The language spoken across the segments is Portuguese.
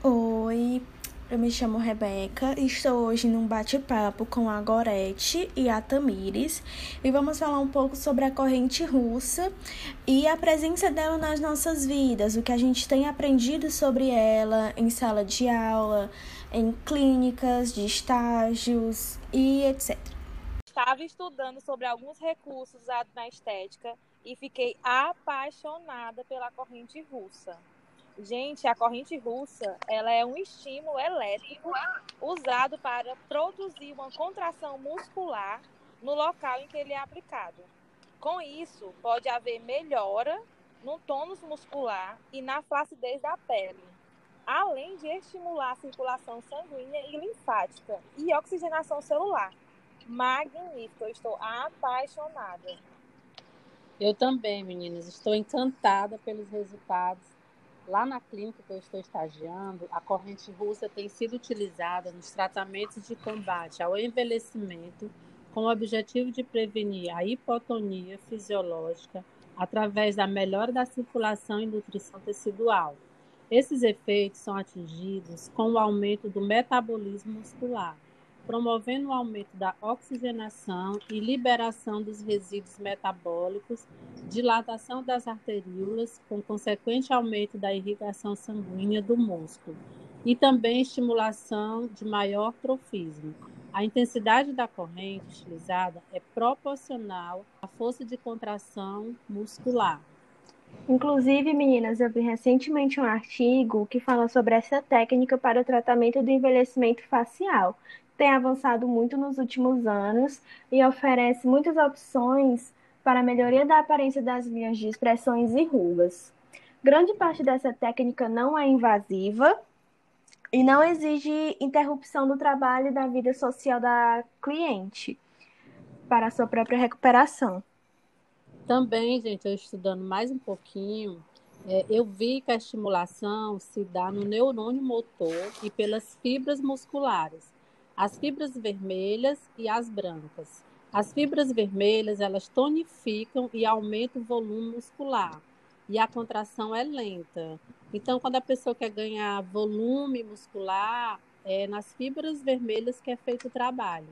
Oi, eu me chamo Rebeca e estou hoje num bate-papo com a Gorete e a Tamires e vamos falar um pouco sobre a corrente russa e a presença dela nas nossas vidas, o que a gente tem aprendido sobre ela em sala de aula, em clínicas, de estágios e etc. Estava estudando sobre alguns recursos usados na estética e fiquei apaixonada pela corrente russa. Gente, a corrente russa, ela é um estímulo elétrico usado para produzir uma contração muscular no local em que ele é aplicado. Com isso, pode haver melhora no tônus muscular e na flacidez da pele, além de estimular a circulação sanguínea e linfática e oxigenação celular. Magnífico, eu estou apaixonada. Eu também, meninas, estou encantada pelos resultados Lá na clínica que eu estou estagiando, a corrente russa tem sido utilizada nos tratamentos de combate ao envelhecimento com o objetivo de prevenir a hipotonia fisiológica através da melhora da circulação e nutrição tecidual. Esses efeitos são atingidos com o aumento do metabolismo muscular, promovendo o aumento da oxigenação e liberação dos resíduos metabólicos, dilatação das arteríolas, com consequente aumento da irrigação sanguínea do músculo, e também estimulação de maior trofismo. A intensidade da corrente utilizada é proporcional à força de contração muscular. Inclusive, meninas, eu vi recentemente um artigo que fala sobre essa técnica para o tratamento do envelhecimento facial, tem avançado muito nos últimos anos e oferece muitas opções para a melhoria da aparência das linhas de expressões e rugas. Grande parte dessa técnica não é invasiva e não exige interrupção do trabalho e da vida social da cliente para a sua própria recuperação. Também, gente, eu estudando mais um pouquinho, é, eu vi que a estimulação se dá no neurônio motor e pelas fibras musculares as fibras vermelhas e as brancas. As fibras vermelhas, elas tonificam e aumentam o volume muscular. E a contração é lenta. Então, quando a pessoa quer ganhar volume muscular, é nas fibras vermelhas que é feito o trabalho.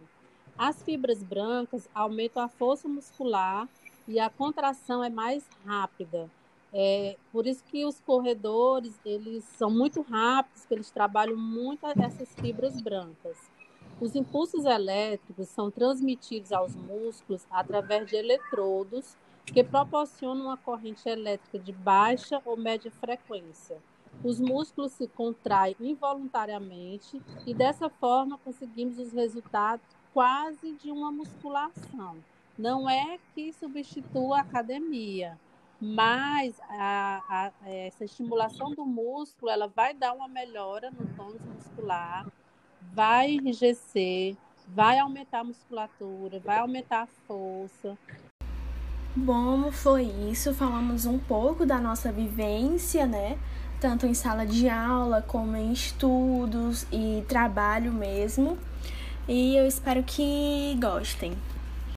As fibras brancas aumentam a força muscular e a contração é mais rápida. É, por isso que os corredores, eles são muito rápidos, eles trabalham muito essas fibras brancas. Os impulsos elétricos são transmitidos aos músculos através de eletrodos que proporcionam uma corrente elétrica de baixa ou média frequência. Os músculos se contraem involuntariamente e dessa forma conseguimos os resultados quase de uma musculação. Não é que substitua a academia, mas a, a, essa estimulação do músculo ela vai dar uma melhora no tônus muscular, vai enrijecer, vai aumentar a musculatura, vai aumentar a força. Bom, foi isso. Falamos um pouco da nossa vivência, né? Tanto em sala de aula como em estudos e trabalho mesmo. E eu espero que gostem.